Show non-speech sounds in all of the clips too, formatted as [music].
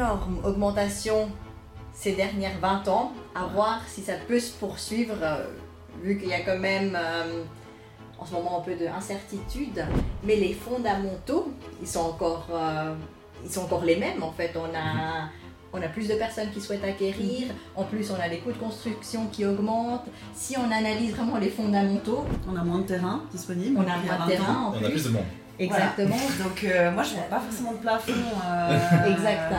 énorme augmentation ces dernières 20 ans, à voir si ça peut se poursuivre, euh, vu qu'il y a quand même euh, en ce moment un peu d'incertitude. Mais les fondamentaux, ils sont encore, euh, ils sont encore les mêmes en fait. On a, on a plus de personnes qui souhaitent acquérir, en plus on a les coûts de construction qui augmentent. Si on analyse vraiment les fondamentaux, On a moins de terrain disponible. on a moins de 20 terrain en On a plus. de monde. Exactement. Donc euh, moi je vois pas forcément de plafond. euh, [laughs] Exact.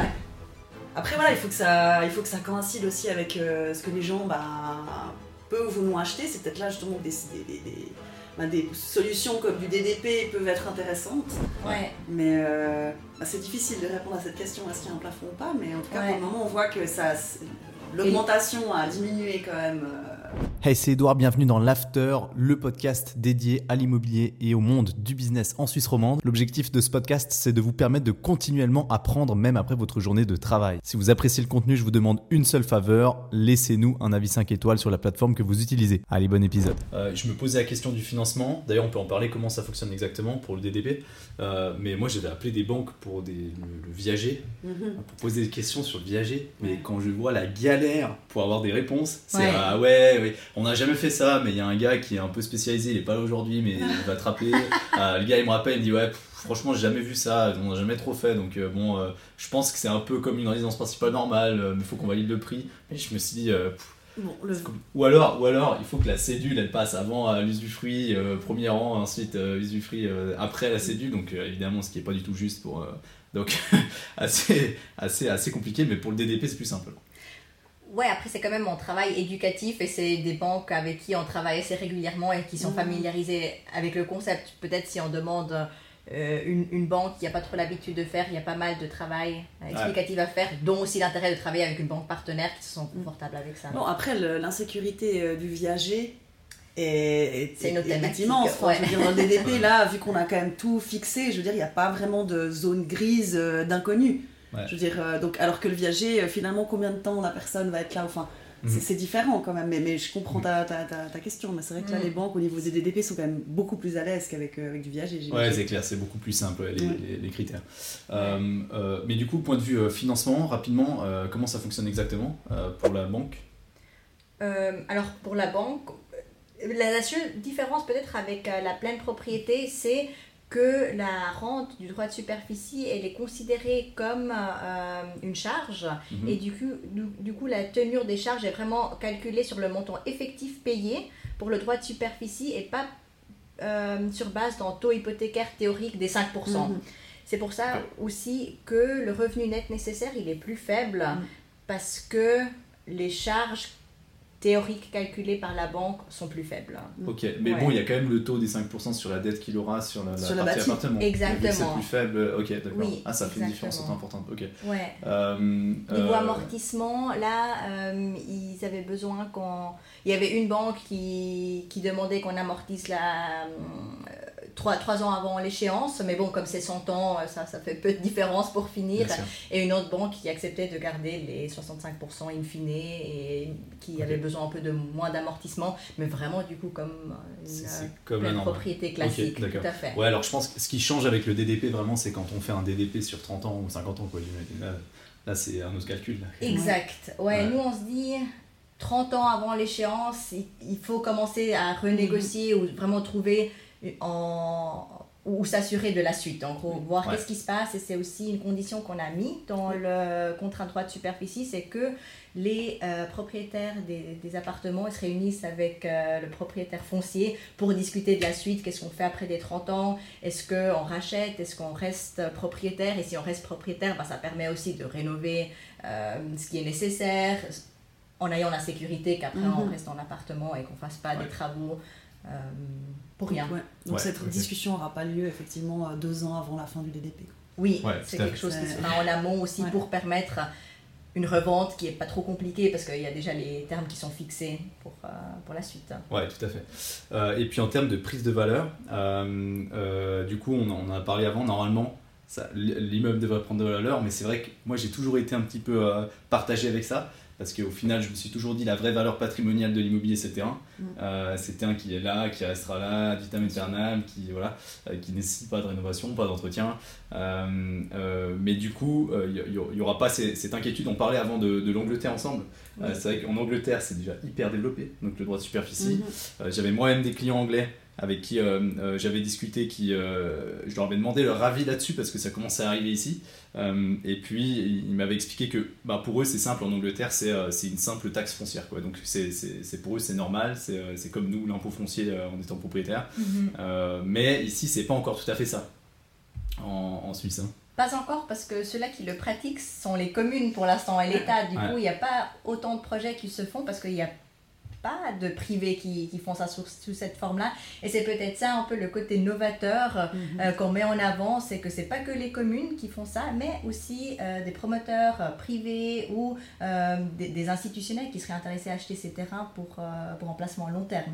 Après voilà, il faut que ça, il faut que ça coïncide aussi avec euh, ce que les gens bah, peuvent ou non acheter. C'est peut-être là justement des, des, bah, des solutions comme du DDP peuvent être intéressantes. Ouais. Mais euh, bah, c'est difficile de répondre à cette question est-ce qu'il y a un plafond ou pas. Mais en tout cas Ouais. pour le moment on voit que ça, l'augmentation a diminué quand même. Hey, c'est Edouard, bienvenue dans l'After, le podcast dédié à l'immobilier et au monde du business en Suisse romande. L'objectif de ce podcast, c'est de vous permettre de continuellement apprendre même après votre journée de travail. Si vous appréciez le contenu, je vous demande une seule faveur, laissez-nous un avis 5 étoiles sur la plateforme que vous utilisez. Allez, bon épisode. Euh, je me posais la question du financement. D'ailleurs, on peut en parler comment ça fonctionne exactement pour le DDP. Euh, mais moi, j'avais appelé des banques pour des, le, le viager, mhm. pour poser des questions sur le viager. Mais Ouais. quand je vois la galère pour avoir des réponses, c'est Ouais. ah ouais, ouais, on n'a jamais fait ça, mais il y a un gars qui est un peu spécialisé, il est pas là aujourd'hui, mais il va te rappeler. [laughs] Euh, le gars, il me rappelle, il me dit ouais, pff, franchement, j'ai jamais vu ça, on n'a jamais trop fait, donc euh, bon, euh, je pense que c'est un peu comme une résidence principale normale, euh, mais il faut qu'on valide le prix. Mais je me suis dit, euh, pff, Bon, le- ou alors, ou alors, il faut que la cédule elle passe avant à l'usufruit, euh, premier rang, ensuite euh, usufruit euh, après la cédule, donc euh, évidemment ce qui est pas du tout juste pour. euh, donc [laughs] assez, assez, assez compliqué, mais pour le DDP c'est plus simple. Ouais, après c'est quand même mon travail éducatif et c'est des banques avec qui on travaille assez régulièrement et qui sont Mhm. familiarisées avec le concept. Peut-être si on demande euh, une, une banque qui n'a pas trop l'habitude de faire, il y a pas mal de travail explicatif à faire, dont aussi l'intérêt de travailler avec une banque partenaire qui se sent confortable avec ça. Bon, après, l'insécurité euh, du viager est, est- C'est thématique, immense. Enfin, ouais. je veux dire, dans le DDP, [laughs] là, vu qu'on a quand même tout fixé, je veux dire, il n'y a pas vraiment de zone grise euh, d'inconnu. Ouais. Je veux dire, euh, donc, alors que le viager, euh, finalement, combien de temps la personne va être là Enfin, c'est- Mhm. c'est différent quand même. Mais, mais je comprends ta, ta, ta, ta question. Mais c'est vrai que là, Mhm. les banques, au niveau des DDP, sont quand même beaucoup plus à l'aise qu'avec euh, avec du viager. Ouais, c'est clair, c'est beaucoup plus simple les, Ouais. les- les critères. Euh, euh, mais du coup, point de vue euh, financement, rapidement, euh, comment ça fonctionne exactement euh, pour la banque? Euh, alors pour la banque, la, la seule différence peut-être avec euh, la pleine propriété, c'est que la rente du droit de superficie, elle est considérée comme euh, une charge Mhm. et du coup, du, du coup la tenure des charges est vraiment calculée sur le montant effectif payé pour le droit de superficie et pas euh, sur base d'un taux hypothécaire théorique des 5%. Mhm. C'est pour ça aussi que le revenu net nécessaire, il est plus faible Mm. parce que les charges théoriques calculées par la banque sont plus faibles. Ok, mais Ouais. bon, il y a quand même le taux des 5% sur la dette qu'il aura sur la, la Sur partie appartement. Exactement. C'est plus faible, ok, d'accord. Oui, ah, ça fait une différence exactement. importante, ok. Ouais. Euh, Niveau euh, amortissement, là, euh, ils avaient besoin qu'on... Il y avait une banque qui, qui demandait qu'on amortisse la... euh, Trois, trois ans avant l'échéance, mais bon, comme c'est 100 ans, ça, ça fait peu de différence pour finir. Et une autre banque qui acceptait de garder les 65% in fine et qui avait besoin un peu de moins d'amortissement, mais vraiment du coup comme une euh, comme propriété classique. Ok, d'accord. tout à fait. Ouais, alors je pense que ce qui change avec le DDP vraiment, c'est quand on fait un DDP sur 30 ans ou 50 ans, quoi. Là, là, c'est un autre calcul. là. Exact. Ouais, Ouais. nous on se dit 30 ans avant l'échéance, il, il faut commencer à renégocier ou vraiment trouver en ou s'assurer de la suite, en gros, voir Ouais. qu'est-ce qui se passe. Et c'est aussi une condition qu'on a mis dans le contrat de droit de superficie, c'est que les euh, propriétaires des, des appartements se réunissent avec euh, le propriétaire foncier pour discuter de la suite, qu'est-ce qu'on fait après des 30 ans, est-ce qu'on rachète, est-ce qu'on reste propriétaire, et si on reste propriétaire, bah, ça permet aussi de rénover euh, ce qui est nécessaire, en ayant la sécurité qu'après on Mhm. reste en appartement et qu'on fasse pas Ouais. des travaux pour rien. Ouais. Donc Ouais, cette discussion n'aura pas lieu effectivement euh, deux ans avant la fin du DDP. Oui, Ouais, c'est quelque chose qui se fera en amont aussi Ouais. pour permettre une revente qui est pas trop compliquée parce qu'il y a déjà les termes qui sont fixés pour, euh, pour la suite. Ouais, tout à fait. Euh, et puis en termes de prise de valeur, euh, euh, du coup, on en a parlé avant, normalement, l'immeuble devrait prendre de la valeur, mais c'est vrai que moi j'ai toujours été un petit peu euh, partagé avec ça, parce qu'au final, je me suis toujours dit la vraie valeur patrimoniale de l'immobilier, c'est terrain. Mm. Euh, c'est terrain qui est là, qui restera là, vitam aeternam, qui voilà, euh, qui nécessite pas de rénovation, pas d'entretien. Euh, euh, mais du coup, il n'y aura pas cette inquiétude. On parlait avant de, l'Angleterre ensemble. c'est vrai qu'en Angleterre, c'est déjà hyper développé, donc le droit de superficie. Mhm. J'avais moi-même des clients anglais avec qui euh, euh, j'avais discuté, qui, euh, je leur avais demandé leur avis là-dessus parce que ça commençait à arriver ici. et puis ils m'avaient expliqué que bah, pour eux c'est simple, en Angleterre c'est une simple taxe foncière. Quoi. Donc c'est pour eux c'est normal, c'est comme nous l'impôt foncier en étant propriétaire. Mhm. mais ici c'est pas encore tout à fait ça en, en Suisse. Hein. Pas encore, parce que ceux-là qui le pratiquent sont les communes pour l'instant et l'État. Du coup, il n'y a pas autant de projets qui se font parce qu'il y a pas de privés qui, qui font ça sous, sous cette forme-là. Et c'est peut-être ça un peu le côté novateur mhm. euh, qu'on met en avant, c'est que c'est pas que les communes qui font ça, mais aussi euh, des promoteurs euh, privés ou des, institutionnels qui seraient intéressés à acheter ces terrains pour, pour emplacement à long terme.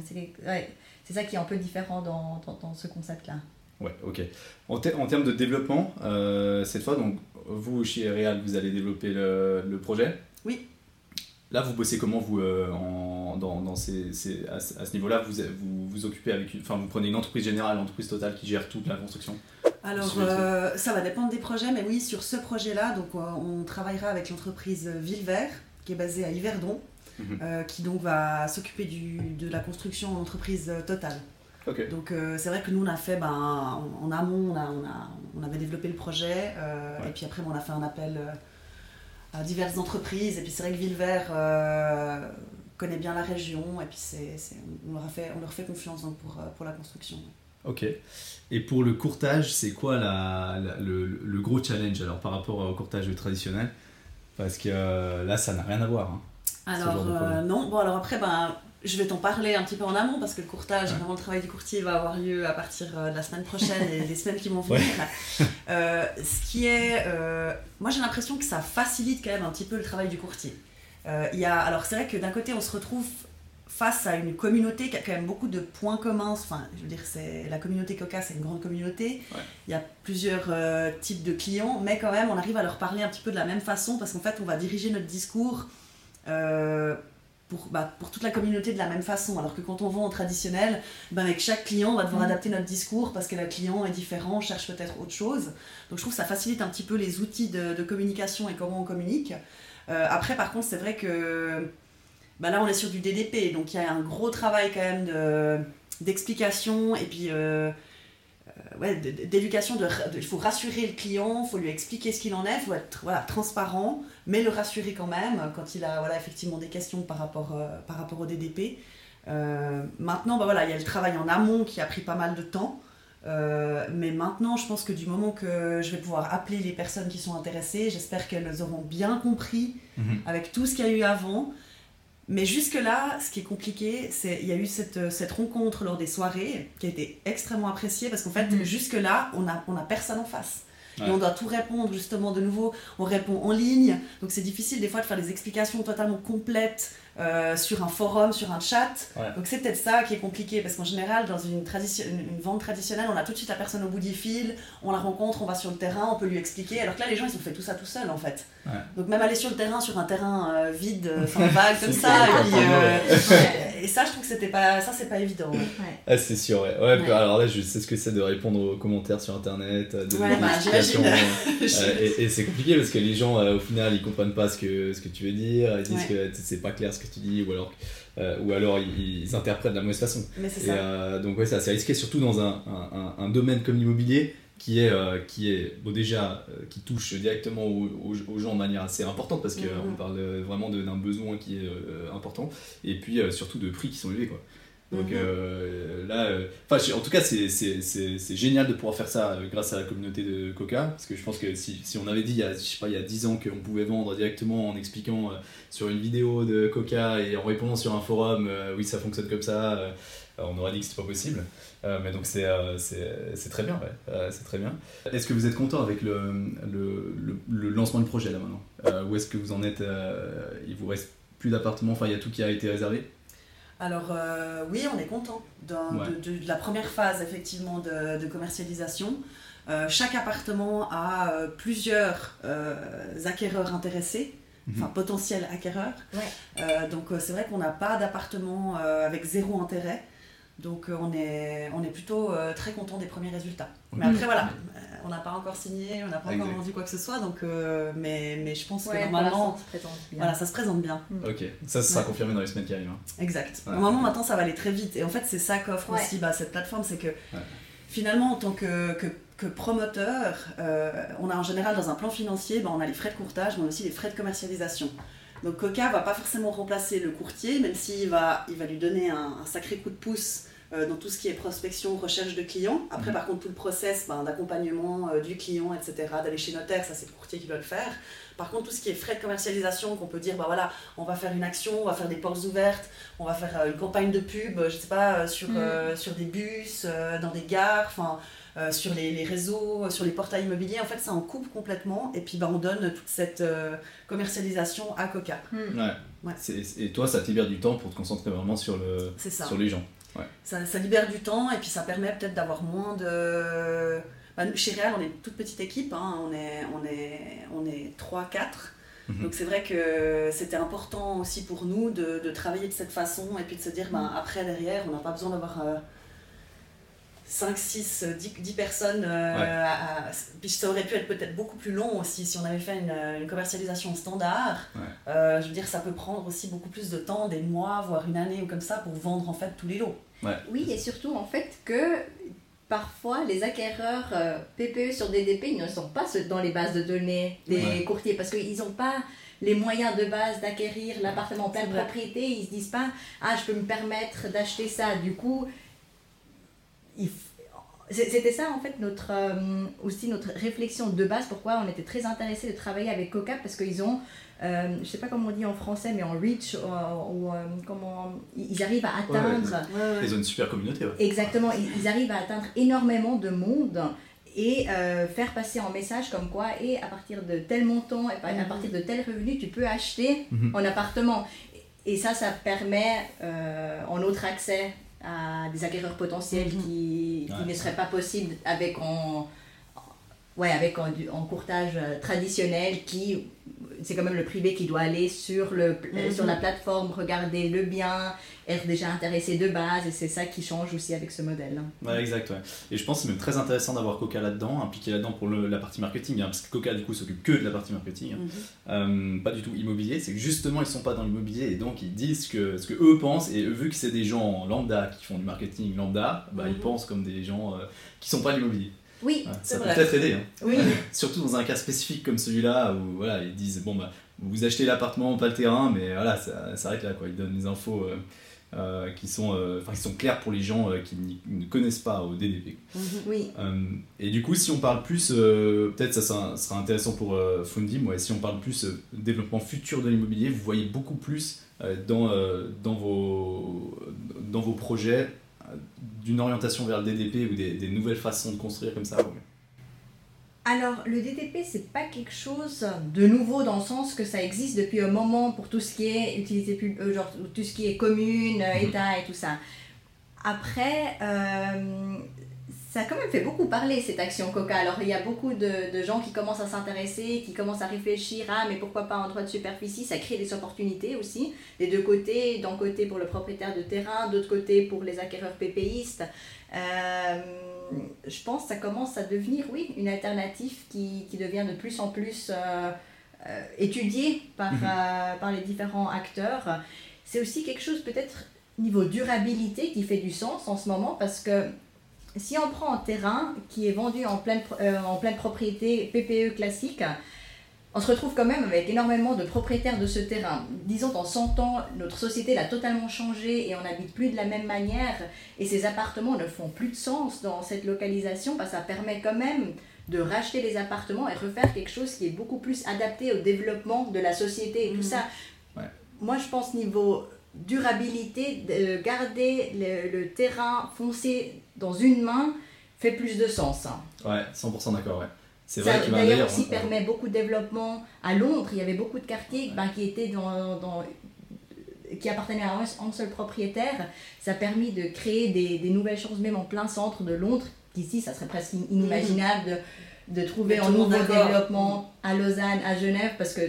C'est ça qui est un peu différent dans, dans, ce concept-là. Ouais, ok. En, en, termes de développement, cette fois, donc, vous, chez Real, vous allez développer le, le projet? Oui. Là, vous bossez comment, vous, en, dans, dans ces, à, ce niveau-là vous, vous vous occupez avec, enfin, vous prenez une entreprise générale, une entreprise totale qui gère toute la construction? Alors, euh, ça va dépendre des projets, mais oui, sur ce projet-là, donc euh, on travaillera avec l'entreprise Villevert, qui est basée à Yverdon, mhm. euh, qui donc va s'occuper de la construction en entreprise totale. Donc c'est vrai que nous on a fait, ben, en, amont, on, a, on, a, on, avait développé le projet, et puis après on a fait un appel diverses entreprises. Et puis c'est vrai que Villevert euh, connaît bien la région et puis c'est, on, leur a fait, on leur fait confiance pour, euh, pour la construction. Ok. Et pour le courtage, c'est quoi la, le, le, gros challenge alors par rapport au courtage traditionnel? Parce que euh, là, ça n'a rien à voir. Hein, alors, non. Bon, alors après, ben, je vais t'en parler un petit peu en amont parce que le courtage, vraiment le travail du courtier va avoir lieu à partir euh, de la semaine prochaine et [laughs] des semaines qui vont venir. Euh, ce qui est, euh, moi j'ai l'impression que ça facilite quand même un petit peu le travail du courtier. Il y a, alors c'est vrai que d'un côté on se retrouve face à une communauté qui a quand même beaucoup de points communs. Enfin, je veux dire, c'est la communauté Coca, c'est une grande communauté. Il y a plusieurs types de clients, mais quand même on arrive à leur parler un petit peu de la même façon parce qu'en fait on va diriger notre discours pour, bah, pour, toute la communauté de la même façon. Alors que quand on vend en traditionnel, ben avec chaque client, on va devoir mm. adapter notre discours parce que le client est différent, cherche peut-être autre chose. Donc je trouve que ça facilite un petit peu les outils de, de communication et comment on communique. Euh, après, par contre, c'est vrai que bah là, on est sur du DDP, donc il y a un gros travail quand même d'explication et puis euh, ouais, d'éducation, il faut rassurer le client, il faut lui expliquer ce qu'il en est, il faut être voilà, transparent, mais le rassurer quand même quand il a voilà, effectivement des questions par rapport, euh, par rapport au DDP. Euh, maintenant, bah voilà, il y a le travail en amont qui a pris pas mal de temps. mais maintenant, je pense que du moment que je vais pouvoir appeler les personnes qui sont intéressées, j'espère qu'elles auront bien compris mhm. avec tout ce qu'il y a eu avant. Mais jusque-là, ce qui est compliqué, c'est il y a eu cette, cette, rencontre lors des soirées qui a été extrêmement appréciée parce qu'en fait, mhm. jusque-là, on n'a on a personne en face. Et on doit tout répondre justement de nouveau. On répond en ligne, donc c'est difficile des fois de faire des explications totalement complètes euh, sur un forum, sur un chat. Donc c'est peut-être ça qui est compliqué, parce qu'en général, dans une, vente traditionnelle, on a tout de suite la personne au bout du fil, on la rencontre, on va sur le terrain, on peut lui expliquer. Alors que là, les gens, ils ont fait tout ça tout seuls, en fait. Donc même aller sur le terrain, sur un terrain euh, vide, euh, [laughs] sans vague, comme ça, et, ça, je trouve que c'était pas, ça, c'est pas évident. Ah, c'est sûr, ouais. ouais, Alors là, je sais ce que c'est de répondre aux commentaires sur Internet, de ouais, bah, [laughs] et, et c'est compliqué parce que les gens, au final, ils comprennent pas ce que, ce que tu veux dire, ils disent que c'est pas clair ce que tu dis, ou alors, euh, ou alors ils, interprètent de la mauvaise façon. Mais c'est ça. Euh, donc ouais, c'est assez risqué, surtout dans un, un, un domaine comme l'immobilier qui est, euh, qui est bon, déjà qui touche directement aux, aux, gens de manière assez importante parce qu'on mm-hmm. parle vraiment d'un besoin qui est important et puis surtout de prix qui sont élevés quoi. Donc mhm. euh, là, euh, en tout cas, c'est génial de pouvoir faire ça euh, grâce à la communauté de Coca. Parce que je pense que si, si on avait dit il y a, je sais pas, il y a 10 ans qu'on pouvait vendre directement en expliquant sur une vidéo de Coca et en répondant sur un forum, oui, ça fonctionne comme ça, on aurait dit que c'était pas possible. mais donc c'est très bien, ouais. c'est très bien. Est-ce que vous êtes content avec le, le, le, lancement du projet là maintenant? Où est-ce que vous en êtes Il vous reste plus d'appartements, enfin il y a tout qui a été réservé? Alors euh, oui, on est content de, la première phase effectivement de, commercialisation. Euh, chaque appartement a euh, plusieurs acquéreurs intéressés, mhm. enfin potentiels acquéreurs. donc c'est vrai qu'on n'a pas d'appartement avec zéro intérêt. Donc euh, on, est, on est plutôt euh, très content des premiers résultats. Mais après voilà, euh, on n'a pas encore signé, on n'a pas encore Exact. vendu quoi que ce soit, donc, euh, mais, mais je pense que Ouais, normalement, ça se présente bien. voilà, ça se présente bien. Ok, ça, ça sera Ouais. confirmé dans les semaines qui arrivent. hein. Exact. Ouais. Normalement maintenant ça va aller très vite. Et en fait c'est ça qu'offre Ouais. aussi bah, cette plateforme, c'est que finalement en tant que, que, que promoteur, euh, on a en général dans un plan financier, bah, on a les frais de courtage, mais on a aussi les frais de commercialisation. Donc Coca va pas forcément remplacer le courtier, même s'il va, il va lui donner un, un sacré coup de pouce euh, dans tout ce qui est prospection, recherche de clients. Après, Mhm. par contre, tout le process ben, d'accompagnement euh, du client, etc., d'aller chez notaire, ça c'est le courtier qui doit le faire. Par contre, tout ce qui est frais de commercialisation, qu'on peut dire, bah voilà, on va faire une action, on va faire des portes ouvertes, on va faire euh, une campagne de pub, je sais pas, sur, euh, sur des bus, dans des gares, enfin, euh, sur les, les réseaux, sur les portails immobiliers. En fait, ça en coupe complètement. Et puis, bah, on donne toute cette euh, commercialisation à Coca. Hmm. Ouais. Ouais. C'est- Et toi, ça te libère du temps pour te concentrer vraiment sur, le, C'est ça. sur les gens. ça. ça libère du temps et puis ça permet peut-être d'avoir moins de. Bah, nous, chez Real, on est une toute petite équipe, hein, on est, on est, on est 3-4. Mhm. Donc c'est vrai que c'était important aussi pour nous de, de travailler de cette façon et puis de se dire, ben, après, derrière, on n'a pas besoin d'avoir euh, 5, 6, 10, 10 personnes. euh, Ouais. à- à- Puis ça aurait pu être peut-être beaucoup plus long aussi si on avait fait une, une commercialisation standard. Ouais. Euh, je veux dire, ça peut prendre aussi beaucoup plus de temps, des mois, voire une année ou comme ça, pour vendre en fait tous les lots. Oui, et surtout en fait que parfois les acquéreurs euh, PPE sur DDP ils ne sont pas dans les bases de données des Ouais. courtiers parce qu'ils n'ont pas les moyens de base d'acquérir l'appartement en pleine propriété. Ils se disent pas ah je peux me permettre d'acheter ça. Du coup, c'était ça en fait notre euh, aussi notre réflexion de base pourquoi on était très intéressé de travailler avec Coca parce qu'ils ont euh, je sais pas comment on dit en français mais en reach euh, ou euh, comment ils arrivent à Ouais, ouais. atteindre Ils ont une super communauté. Ouais. Exactement, ils, ils arrivent à atteindre énormément de monde et euh, faire passer en message comme quoi, et à partir de tel montant, et à Mhm. partir de tel revenu, tu peux acheter Mhm. un appartement. Et ça, ça permet euh, en autre accès à des acquéreurs potentiels Mhm. qui, qui Ouais. ne seraient pas possibles avec en, ouais, avec en, du- en courtage euh, traditionnel qui c'est quand même le privé qui doit aller sur, le, euh, Mhm. sur la plateforme, regarder le bien, être déjà intéressé de base, et c'est ça qui change aussi avec ce modèle. Ouais, exact. Ouais. Et je pense que c'est même très intéressant d'avoir Coca là-dedans, impliqué là-dedans pour le- la partie marketing, hein, parce que Coca du coup s'occupe que de la partie marketing, hein. Mhm. Euh, pas du tout immobilier. C'est que justement ils sont pas dans l'immobilier et donc ils disent ce que, ce que eux pensent et vu que c'est des gens lambda qui font du marketing lambda, bah, ils Mhm. pensent comme des gens euh, qui sont pas l'immobilier. Oui, Ouais, ça peut peut-être aider. hein. oui, [laughs] Surtout dans un cas spécifique comme celui-là où voilà, ils disent bon bah vous achetez l'appartement, pas le terrain, mais voilà, ça s'arrête là quoi. Ils donnent des infos euh, euh, qui sont euh, qui sont claires pour les gens euh, qui ne connaissent pas au DDP. Mhm. oui. Et du coup, si on parle plus, peut-être ça sera, sera intéressant pour Fundim, ouais, si on parle plus développement futur de l'immobilier, vous voyez beaucoup plus dans, dans, vos, dans vos projets d'une orientation vers le DDP ou des, des nouvelles façons de construire comme ça. Alors, le DTP, c'est pas quelque chose de nouveau dans le sens que ça existe depuis un moment pour tout ce qui est utilité pub- euh, genre tout ce qui est commune, euh, Mhm. État et tout ça. Après, euh, ça a quand même fait beaucoup parler cette action Coca. Alors, il y a beaucoup de, de gens qui commencent à s'intéresser, qui commencent à réfléchir à mais pourquoi pas un droit de superficie? Ça crée des opportunités aussi, des deux côtés. D'un côté pour le propriétaire de terrain, d'autre côté pour les acquéreurs PPistes. Euh, je pense que ça commence à devenir, oui, une alternative qui, qui devient de plus en plus euh, euh, étudiée par, Mhm. euh, par les différents acteurs. C'est aussi quelque chose peut-être niveau durabilité qui fait du sens en ce moment parce que si on prend un terrain qui est vendu en pleine, euh, en pleine propriété PPE classique, on se retrouve quand même avec énormément de propriétaires de ce terrain. Disons, dans 100 ans, notre société l'a totalement changé et on n'habite plus de la même manière. Et ces appartements ne font plus de sens dans cette localisation parce que ça permet quand même de racheter les appartements et refaire quelque chose qui est beaucoup plus adapté au développement de la société et tout Mhm. ça. Ouais. Moi, je pense niveau durabilité, de garder le, le terrain foncé dans une main fait plus de sens. hein. Ouais, 100% d'accord, ouais. C'est Ça, vrai qu'il d'ailleurs d'ailleurs. aussi on- permet beaucoup de développement. À Londres, il y avait beaucoup de quartiers ben, qui étaient dans, dans- qui appartenaient à un, seul propriétaire. Ça a permis de créer des, des nouvelles choses, même en plein centre de Londres, qu'ici, ça serait presque inimaginable de, de trouver un nouveau développement à Lausanne, à Genève, parce que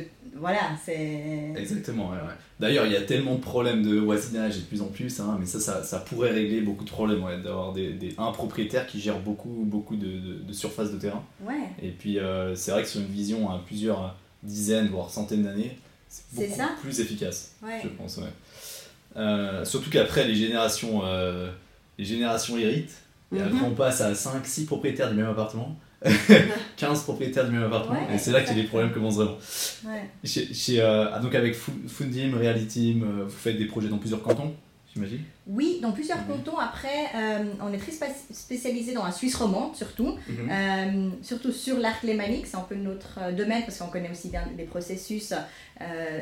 voilà, c'est. Exactement, ouais, ouais. D'ailleurs, il y a tellement de problèmes de voisinage et de plus en plus, hein, mais ça, ça, ça pourrait régler beaucoup de problèmes, ouais, d'avoir des, des- un propriétaire qui gère beaucoup, beaucoup de, de, de surface de terrain. Ouais. Et puis, euh, c'est vrai que sur une vision à plusieurs dizaines, voire centaines d'années, c'est beaucoup ça. plus efficace, Ouais. je pense, ouais. Euh, surtout qu'après, les générations, euh, les générations héritent, et Mhm. après, on passe à 5, 6 propriétaires du même appartement. [laughs] 15 propriétaires du même appartement, Ouais, et c'est là que les exactement. problèmes commencent vraiment. Ouais. Chez, chez, euh, ah, donc avec Fu- Fundim, Reality, euh, vous faites des projets dans plusieurs cantons, j'imagine? Oui, dans plusieurs cantons. Après, euh, on est très spécialisé dans la Suisse romande, surtout. Mhm. Euh, surtout sur l'arc lémanique, c'est un peu notre domaine parce qu'on connaît aussi bien les processus.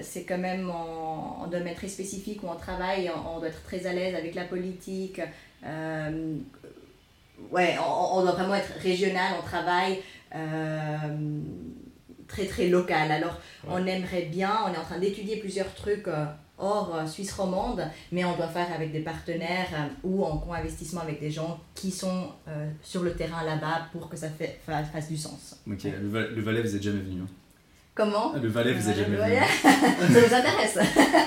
C'est quand même en, en domaine très spécifique où on travaille, on, on doit être très à l'aise avec la politique. Euh, ouais, on, on doit vraiment être régional, on travaille euh, très très local. Alors, on aimerait bien, on est en train d'étudier plusieurs trucs. euh, hors euh, Suisse romande, mais on doit faire avec des partenaires euh, ou en co-investissement avec des gens qui sont euh, sur le terrain là-bas pour que ça fait, fa- fasse du sens. Ok, le, le Valais, vous êtes jamais venu. hein? Comment? Le Valais, vous êtes jamais venu. [laughs] Ça nous intéresse?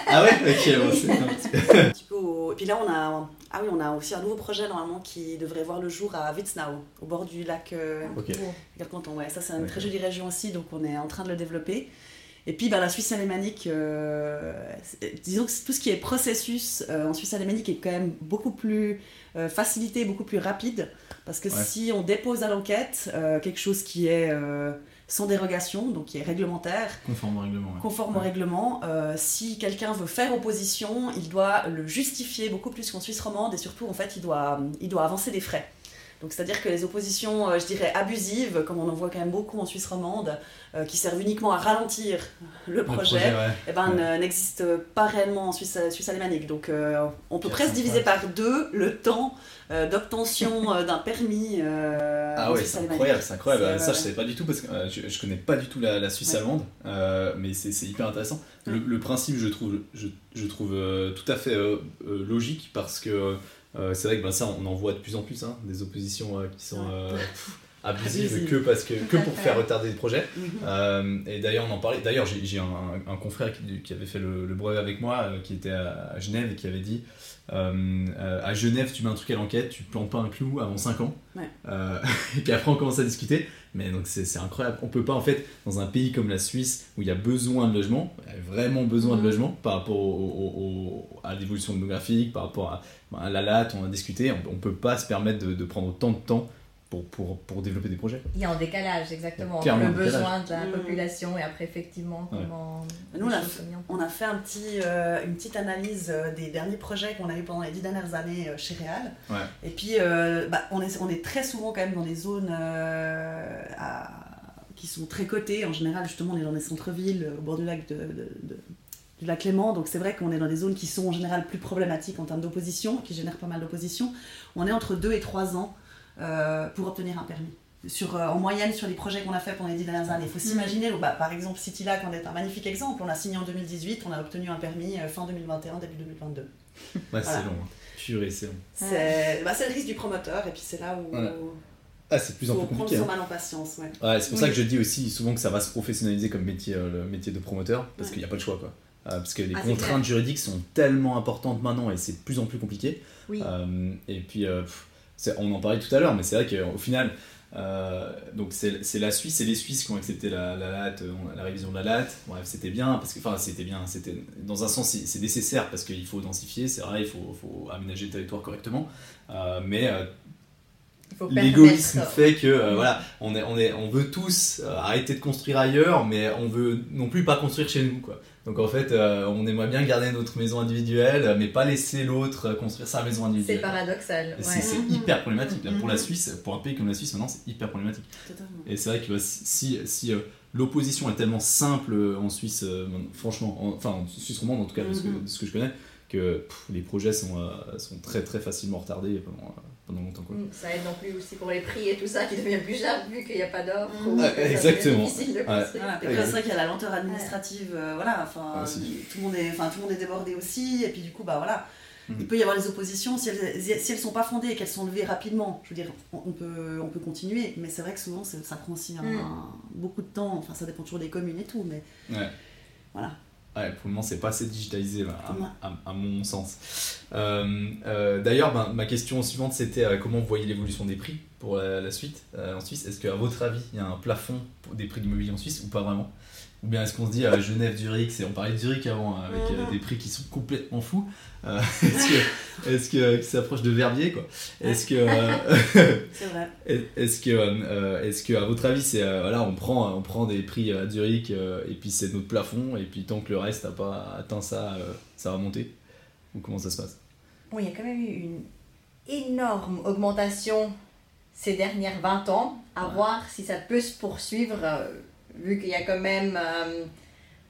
Ah ouais? Ok, bon, c'est [laughs] un petit peu- Et puis là, on a, ah oui, on a aussi un nouveau projet normalement qui devrait voir le jour à Witznau, au bord du lac euh, Ok. Galcanton. Ouais, ça, c'est une très jolie région aussi, donc on est en train de le développer. Et puis bah, la Suisse alémanique, euh, disons que tout ce qui est processus euh, en Suisse alémanique est quand même beaucoup plus euh, facilité, beaucoup plus rapide. Parce que Ouais. si on dépose à l'enquête euh, quelque chose qui est euh, sans dérogation, donc qui est réglementaire, Conforme au règlement. ouais. conforme au règlement. Euh, si quelqu'un veut faire opposition, il doit le justifier beaucoup plus qu'en Suisse romande et surtout, en fait, il doit, il doit avancer des frais. Donc, c'est-à-dire que les oppositions, euh, je dirais, abusives, comme on en voit quand même beaucoup en Suisse romande, euh, qui servent uniquement à ralentir [laughs] le Le projet, ouais. eh ben, Ouais. ne- n'existent pas réellement en Suisse, Suisse alémanique. Donc, euh, on peut presque diviser par deux le temps euh, d'obtention euh, d'un permis euh, Ah ouais, c'est incroyable, c'est incroyable. Euh, Ça, je savais pas du tout parce que euh, je, je connais pas du tout la, la Suisse Ouais. allemande, euh, mais c'est hyper intéressant. Le, le principe, je trouve, je, je trouve euh, tout à fait euh, euh, logique parce que euh, c'est vrai que ben, ça, on en voit de plus en plus, hein, des oppositions euh, qui sont euh, [laughs] pff, abusives que, parce que, que pour faire retarder le projet. Mhm. Euh, et d'ailleurs, on en parlait. D'ailleurs, j'ai j'ai un, un confrère qui, qui avait fait le, le brevet avec moi, qui était à, à Genève et qui avait dit euh, euh, à Genève, tu mets un truc à l'enquête, tu plantes pas un clou avant 5 ans. Ouais. Euh, [laughs] et puis après, on commence à discuter. Mais donc, c'est c'est incroyable. On peut pas, en fait, dans un pays comme la Suisse, où il y a besoin de logement, vraiment besoin de Mhm. logement par rapport au- au- au- à l'évolution démographique, par rapport à, à la latte, on a discuté. On, on peut pas se permettre de, de prendre autant de temps pour, pour, pour développer des projets. Il y a un décalage, exactement, entre le besoin de la Mm. population et après, effectivement, Ouais. comment. Nous, on a On a fait un petit, euh, une petite analyse euh, des derniers projets qu'on a eu pendant les dix dernières années euh, chez Real. Ouais. Et puis, euh, bah, on, est, on est très souvent quand même dans des zones euh, à- qui sont très cotées. En général, justement, on est dans des centres-villes, au bord du lac de, de- de- du lac Léman. Donc, c'est vrai qu'on est dans des zones qui sont en général plus problématiques en termes d'opposition, qui génèrent pas mal d'opposition. On est entre 2 et 3 ans euh, pour obtenir un permis. Sur, euh, en moyenne, sur les projets qu'on a fait pendant les dix dernières années. Il faut s'imaginer, bah, par exemple, City Lac en est un magnifique exemple. On a signé en 2018, on a obtenu un permis euh, fin 2021, début 2022. Ouais, Voilà. c'est long. hein. Purée, c'est long. C'est bah, c'est le risque du promoteur, et puis c'est là où Voilà. il Ah, c'est de plus en faut plus prendre compliqué. son hein. mal en patience. Ouais. Ouais, c'est pour Oui. ça que je dis aussi souvent que ça va se professionnaliser comme métier, euh, le métier de promoteur, parce Ouais. qu'il n'y a pas de choix. Quoi. Euh, parce que les Ah, contraintes juridiques sont tellement importantes maintenant et c'est de plus en plus compliqué. Oui. Euh, et puis, euh, pff, on en parlait tout à l'heure, mais c'est vrai qu'au final, euh, donc c'est la Suisse et les Suisses qui ont accepté la, la LAT, euh, la révision de la LAT. Bref, c'était bien, parce que, enfin, c'était bien, c'était dans un sens, c'est nécessaire parce qu'il faut densifier, c'est vrai, il faut, faut aménager le territoire correctement. Euh, mais euh, l'égoïsme fait que euh, voilà, on, est, on, est, on veut tous euh, arrêter de construire ailleurs, mais on veut non plus pas construire chez nous. Quoi. Donc en fait, euh, on aimerait bien garder notre maison individuelle, mais pas laisser l'autre construire sa maison C'est individuelle. paradoxal. Ouais. C'est c'est Mhm. hyper problématique. Là, pour la Mhm. Suisse, pour un pays comme la Suisse, maintenant, c'est hyper problématique. Totalement. Et c'est vrai que bah, si, si, si, euh, l'opposition est tellement simple en Suisse, euh, franchement, en- enfin en Suisse romande en tout cas, de, ce que, Mhm. de ce que je connais, que pff, les projets sont, euh, sont très très facilement retardés pendant, euh, pendant longtemps. Quoi. Mm, Ça aide non plus aussi pour les prix et tout ça qui devient plus cher vu qu'il n'y a pas d'offre. Mm. devient exactement. Ouais. Voilà, c'est vrai qu'il y a la lenteur administrative, euh, voilà, enfin, Ah, si. tout, le monde est, enfin, tout le monde est débordé aussi, et puis du coup, bah voilà, Mhm. il peut y avoir des oppositions, si elles, si elles sont pas fondées et qu'elles sont levées rapidement, je veux dire, on, on peut, on peut continuer, mais c'est vrai que souvent, ça prend aussi un- un- beaucoup de temps, enfin, ça dépend toujours des communes et tout, mais Ouais. Voilà. Ouais, pour le moment, c'est pas assez digitalisé, à, Ouais. à- à mon sens. Euh, euh, D'ailleurs, ben, ma question suivante, c'était euh, comment vous voyez l'évolution des prix? Pour la, la suite euh, en Suisse Est-ce qu'à votre avis, il y a un plafond pour des prix d'immobilier en Suisse ou pas vraiment? Ou bien est-ce qu'on se dit à Genève, Zurich, c'est- on parlait de Zurich avant, hein, avec euh, des prix qui sont complètement fous. Euh, [laughs] est-ce que, est-ce que, qui s'approche de Verbier quoi? Est-ce que, euh, [laughs] C'est vrai. [laughs] est-ce que, euh, est-ce que, à votre avis, c'est euh, voilà, on prend, on prend des prix à Zurich euh, et puis c'est notre plafond et puis tant que le reste n'a pas atteint ça, euh, ça va monter? Ou comment ça se passe? Bon, il y a quand même eu une énorme augmentation ces dernières 20 ans. À Ouais. voir si ça peut se poursuivre, euh, vu qu'il y a quand même euh,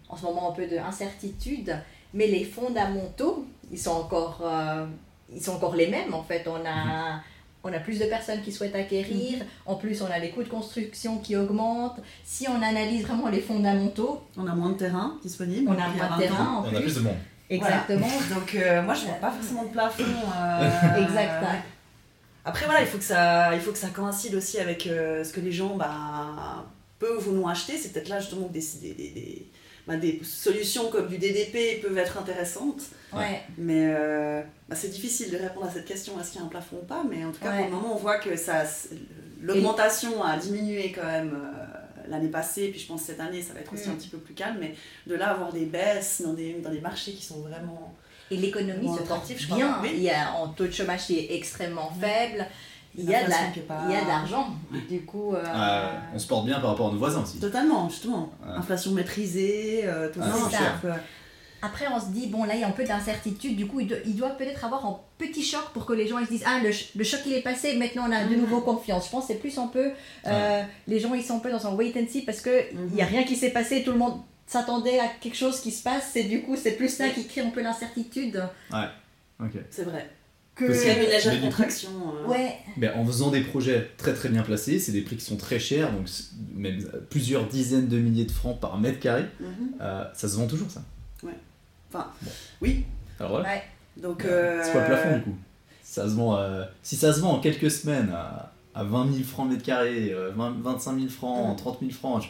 en ce moment un peu d'incertitude. Mais les fondamentaux, ils sont encore, euh, ils sont encore les mêmes en fait. On a, on a plus de personnes qui souhaitent acquérir. En plus, on a les coûts de construction qui augmentent. Si on analyse vraiment les fondamentaux, On a moins de terrain disponible. on a moins 20 de terrain en On a plus. plus de monde. Exactement. [laughs] Donc euh, moi je vois pas forcément de plafond. euh, [laughs] Exact. Après voilà, il faut que ça, il faut que ça coïncide aussi avec euh, ce que les gens bah, peuvent ou non acheter. C'est peut-être là justement que des, des, des, des- bah, des solutions comme du DDP peuvent être intéressantes. Ouais. Mais euh, bah, c'est difficile de répondre à cette question, est-ce qu'il y a un plafond ou pas? Mais en tout cas Ouais. pour le moment on voit que ça, l'augmentation a diminué quand même. euh, L'année passée, puis je pense cette année, ça va être aussi Mm. un petit peu plus calme, mais de là avoir des baisses dans des, dans des marchés qui sont vraiment Et l'économie se porte attractif, je crois bien. Oui. Il y a un taux de chômage qui est extrêmement faible. Il y a de la- L'inflation qui est pas- il y a de l'argent. Du coup, euh, Euh, on se porte bien par rapport à nos voisins aussi. Totalement, justement. Ouais. Inflation maîtrisée, euh, tout Ah, ça. que- après, on se dit, bon, là, il y a un peu d'incertitude. Du coup, il doit, il doit peut-être avoir un petit choc pour que les gens ils se disent, ah, le, ch- le choc, il est passé, maintenant, on a de Mhm. nouveau confiance. Je pense que c'est plus un peu, euh, les gens, ils sont un peu dans un wait and see parce qu'il n'y a rien qui s'est passé, tout le monde s'attendait à quelque chose qui se passe. Et du coup, c'est plus ça qui crée un peu l'incertitude Ok. C'est vrai. que... Parce qu'il y a une légère Mais du coup- contraction. euh, Ouais, Ben, en faisant des projets très très bien placés, c'est des prix qui sont très chers, donc même plusieurs dizaines de milliers de francs par mètre carré, mhm. euh, ça se vend toujours ça. Enfin, Bon. oui. Alors voilà. ouais. Donc, Euh, euh, C'est quoi le plafond du coup? Ça se vend, euh, Si ça se vend en quelques semaines à, à 20 000 francs mètre carré, euh, 20 25 000 francs, Mm. 30 000 francs, je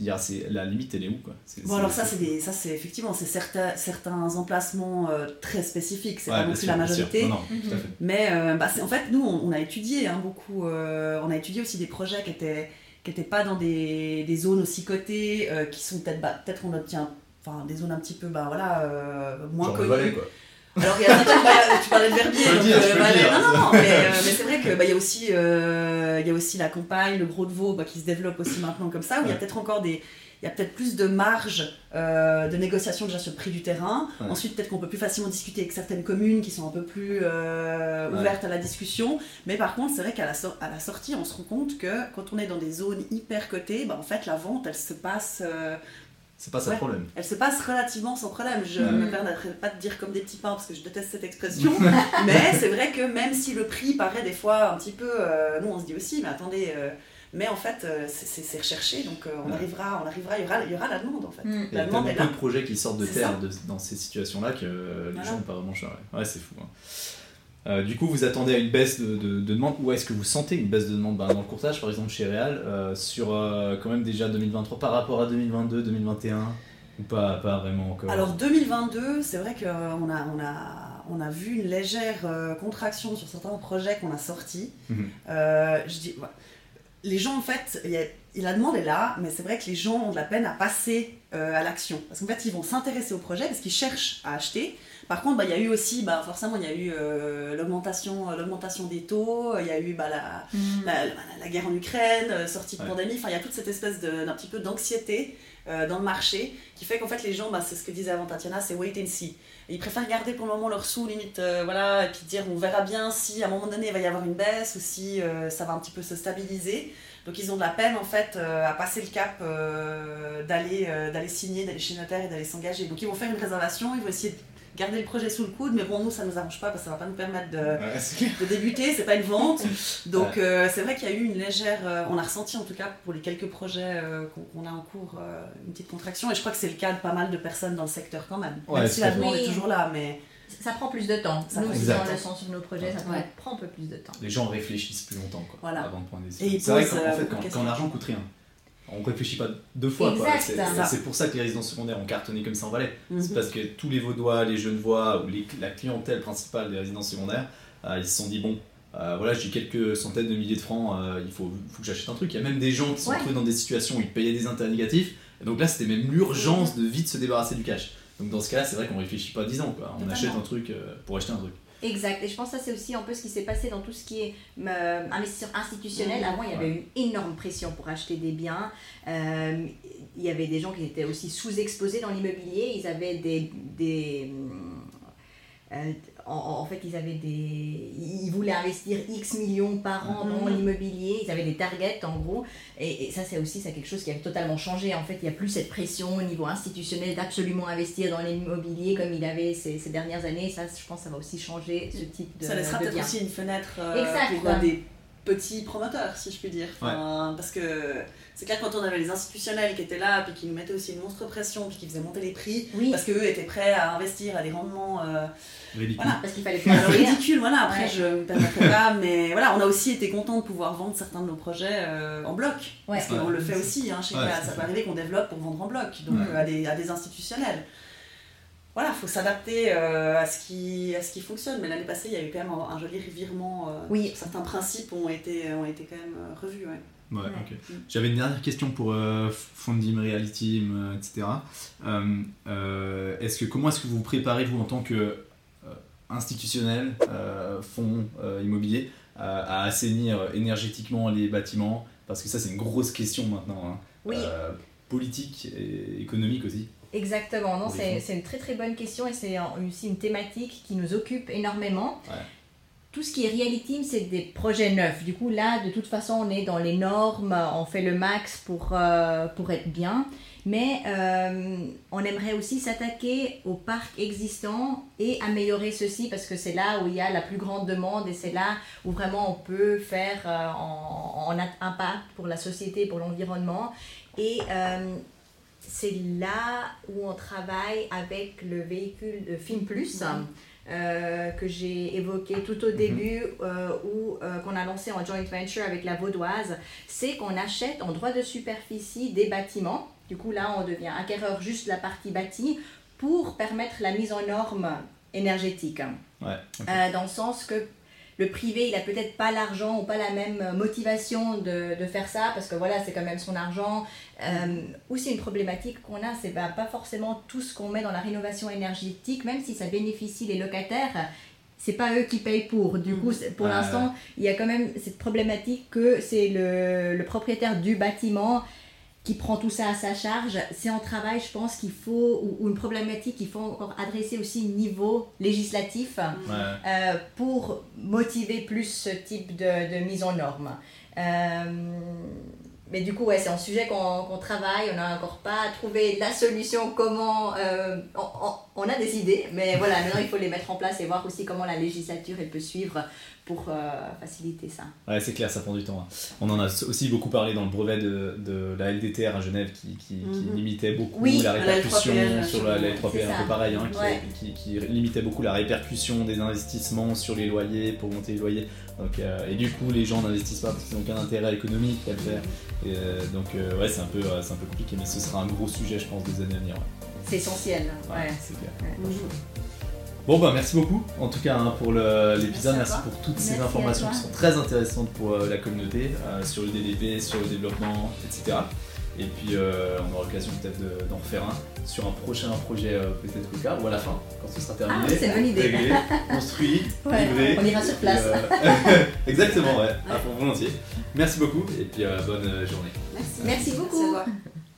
la limite elle est où quoi C'est- Bon, c'est- alors ça, c'est des, ça, c'est effectivement, c'est certains, certains emplacements euh, très spécifiques. C'est Ouais, pas non plus sûr, la majorité. Non, non, tout à fait. Mais euh, bah, c'est- en fait, nous, on, on a étudié hein, beaucoup. euh, on a étudié aussi des projets qui étaient qui étaient pas dans des, des zones aussi cotées, euh, qui sont peut-être bah, peut-être on obtient enfin des zones un petit peu bah voilà euh, moins Genre le connues. Valais quoi. Alors, il y a bah, tu parlais de Verbier, donc, dire, euh, non, non, non, mais, euh, mais c'est vrai que bah, il y a aussi, euh, il y a aussi la campagne, le gros de veau bah, qui se développe aussi maintenant comme ça, où il y a peut-être encore des, il y a peut-être plus de marge de négociation déjà sur le prix du terrain. Ouais. Ensuite, peut-être qu'on peut plus facilement discuter avec certaines communes qui sont un peu plus Ouais. ouvertes à la discussion. Mais par contre, c'est vrai qu'à la, à la sortie, on se rend compte que quand on est dans des zones hyper cotées, bah, en fait, la vente, elle se passe. C'est pas ça le Ouais. problème. elle se passe relativement sans problème. Je Ouais. me permettrai pas de dire comme des petits pains parce que je déteste cette expression. [laughs] mais c'est vrai que même si le prix paraît des fois un petit peu. euh, nous, on se dit aussi, mais attendez. euh, mais en fait, euh, c'est- recherché, donc euh, on, Ouais. arrivera, on arrivera, il y aura, il y aura la demande en fait. Mm. Il y a La demande tellement peu de projets qui sortent de terre de- dans ces situations-là que euh, les Voilà. gens n'ont pas vraiment cher. Ouais, Ouais, c'est fou. hein. Euh, du coup, vous attendez à une baisse de, de- de demande ou est-ce que vous sentez une baisse de demande? Bah, dans le courtage, par exemple chez Real, euh, sur euh, quand même déjà 2023 par rapport à 2022, 2021 ou pas, pas vraiment encore? Alors 2022, c'est vrai qu'on a, on a, on a vu une légère contraction sur certains projets qu'on a sortis. Mhm. Je dis, ouais. Les gens, en fait, y a- la demande est là, mais c'est vrai que les gens ont de la peine à passer à l'action. Parce qu'en fait, ils vont s'intéresser au projet parce qu'ils cherchent à acheter. Par contre, bah, il y a eu aussi, bah, forcément, il y a eu euh, l'augmentation, l'augmentation des taux, il y a eu bah, la, Mm. la, la- la guerre en Ukraine, euh, sortie de Ouais. pandémie, enfin il y a toute cette espèce de- d'un petit peu d'anxiété euh, dans le marché qui fait qu'en fait les gens, bah, c'est ce que disait avant Tatiana, c'est wait and see. Et ils préfèrent garder pour le moment leurs sous, limite, euh, voilà, et puis dire on verra bien si à un moment donné il va y avoir une baisse ou si euh, ça va un petit peu se stabiliser. Donc ils ont de la peine en fait euh, à passer le cap euh, d'aller euh, d'aller signer, d'aller chez notaire et d'aller s'engager. Donc ils vont faire une réservation, ils vont essayer de garder le projet sous le coude, mais bon nous ça nous arrange pas parce que ça va pas nous permettre de, Ouais, de débuter, c'est pas une vente. Donc euh, c'est vrai qu'il y a eu une légère, euh, on a ressenti en tout cas pour les quelques projets euh, qu'on qu'on a en cours euh, une petite contraction et je crois que c'est le cas de pas mal de personnes dans le secteur quand même. Ouais, même si la demande est toujours là, mais Ça prend plus de temps. Ça Nous, de temps. le sent sur nos projets, ça Ouais. prend un peu plus de temps. Les gens réfléchissent plus longtemps quoi, Voilà. avant de prendre des décisions. C'est vrai qu'en euh, en fait, de quand, quand l'argent coûte rien, on réfléchit pas deux fois. C'est- pour ça que les résidences secondaires ont cartonné comme ça en Valais. Mhm. C'est parce que tous les Vaudois, les Genevois ou les- la clientèle principale des résidences secondaires, euh, ils se sont dit bon, euh, voilà, j'ai quelques centaines de milliers de francs, euh, il faut, faut que j'achète un truc. Il y a même des gens qui sont Ouais. retrouvés dans des situations où ils payaient des intérêts négatifs. Et donc là, c'était même l'urgence de vite se débarrasser du cash. Donc dans ce cas-là, c'est vrai qu'on réfléchit pas 10 ans. Quoi. On achète un truc pour acheter un truc. Exact. Et je pense que ça, c'est aussi un peu ce qui s'est passé dans tout ce qui est euh, investisseur institutionnel. Mhm. Avant, il y avait Ouais. une énorme pression pour acheter des biens. Euh, il y avait des gens qui étaient aussi sous-exposés dans l'immobilier. Ils avaient des. des euh, en, en fait, ils avaient des. Voulaient investir X millions par an dans Mhm. l'immobilier. Ils avaient des targets, en gros. Et, et ça, c'est aussi ça, quelque chose qui avait totalement changé. En fait, il n'y a plus cette pression au niveau institutionnel d'absolument investir dans l'immobilier comme il avait ces, ces dernières années. Ça, je pense ça va aussi changer ce type de, ça laissera peut-être aussi une fenêtre euh, pour des petits promoteurs, si je puis dire. Enfin, Parce que c'est clair, quand on avait les institutionnels qui étaient là, puis qui nous mettaient aussi une monstre pression, puis qui faisaient monter les prix, Oui, parce qu'eux étaient prêts à investir à des rendements euh, Ridicule. Voilà. parce qu'il fallait faire ridicule, voilà, après Ouais. je me permettrai pas, mais voilà, on a aussi été content de pouvoir vendre certains de nos projets euh, en bloc. Ouais. Parce qu'on Ouais. le fait aussi, hein, chez ça peut arriver qu'on développe pour vendre en bloc, donc Ouais. euh, à, des, à des institutionnels. Voilà, il faut s'adapter euh, à, ce qui, à ce qui fonctionne. Mais l'année passée, il y a eu quand même un, un joli revirement. euh, Oui. Certains principes ont été, ont été quand même euh, revus. ouais. Ouais, Ouais. ok. J'avais une dernière question pour euh, Fondim, Reality, euh, etc. Euh, euh, est-ce que, comment est-ce que vous vous préparez, vous, en tant que institutionnel, fonds immobilier, à, assainir énergétiquement les bâtiments? Parce que ça, c'est une grosse question maintenant. hein. Oui, politique et économique aussi. exactement. Non, c'est une très très bonne question et c'est aussi une thématique qui nous occupe énormément. Ouais. Tout ce qui est reality, c'est des projets neufs. Du coup, là, de toute façon, on est dans les normes, on fait le max pour, euh, pour être bien. Mais euh, on aimerait aussi s'attaquer au parc existant et améliorer ceci parce que c'est là où il y a la plus grande demande et c'est là où vraiment on peut faire euh, en, impact pour la société, pour l'environnement. Et euh, c'est là où on travaille avec le véhicule de Film Plus. Euh, que j'ai évoqué tout au début, euh, ou euh, qu'on a lancé en joint venture avec la Vaudoise, c'est qu'on achète en droit de superficie des bâtiments. Du coup, là, on devient acquéreur juste de la partie bâtie pour permettre la mise en norme énergétique. Ouais. dans le sens que le privé, il a peut-être pas l'argent ou pas la même motivation de, de faire ça, parce que voilà, c'est quand même son argent. Euh, ou c'est une problématique qu'on a, c'est ben, pas forcément tout ce qu'on met dans la rénovation énergétique, même si ça bénéficie les locataires, c'est pas eux qui payent pour. Du coup, c'est- pour Ah, l'instant, il y a quand même cette problématique que c'est le, le propriétaire du bâtiment qui prend tout ça à sa charge. C'est un travail, je pense, qu'il faut, ou, ou une problématique qu'il faut encore adresser aussi au niveau législatif Ouais. euh, pour motiver plus ce type de, de mise en norme. Euh, mais du coup, ouais, c'est un sujet qu'on qu'on travaille. On n'a encore pas trouvé la solution, comment... euh, on, on- on a des idées, mais voilà, maintenant il faut les mettre en place et voir aussi comment la législature elle peut suivre pour euh, faciliter ça. Ouais, c'est clair, ça prend du temps. hein. On en a aussi beaucoup parlé dans le brevet de, de la LDTR à Genève qui, qui, qui Mhm. limitait beaucoup Oui, la répercussion L3PR, sur la, la L3PR, c'est un ça. peu pareil, hein, qui, Ouais. qui, qui limitait beaucoup la répercussion des investissements sur les loyers pour monter les loyers. Donc, euh, et du coup, les gens n'investissent pas parce qu'ils n'ont aucun intérêt économique à le faire. Et, euh, donc, ouais, c'est un, peu, un peu compliqué, mais ce sera un gros sujet, je pense, des années à venir. ouais. C'est essentiel. Ouais, Ouais. c'est clair. Ouais. Bon bah merci beaucoup en tout cas hein, pour l'épisode, Merci pour toutes Merci ces informations qui sont très intéressantes pour euh, la communauté, euh, sur le DDP, sur le développement, etc. Et puis euh, on aura l'occasion peut-être de- d'en refaire un sur un prochain projet euh, peut-être au cas ou à la fin, quand ce sera terminé. Ah, c'est une bonne idée. Réglé, construit, [laughs] Ouais, livré. on ira sur place. euh, [laughs] Exactement ouais, à fond volontiers. Merci beaucoup et puis euh, bonne journée. Merci. Merci beaucoup. Merci.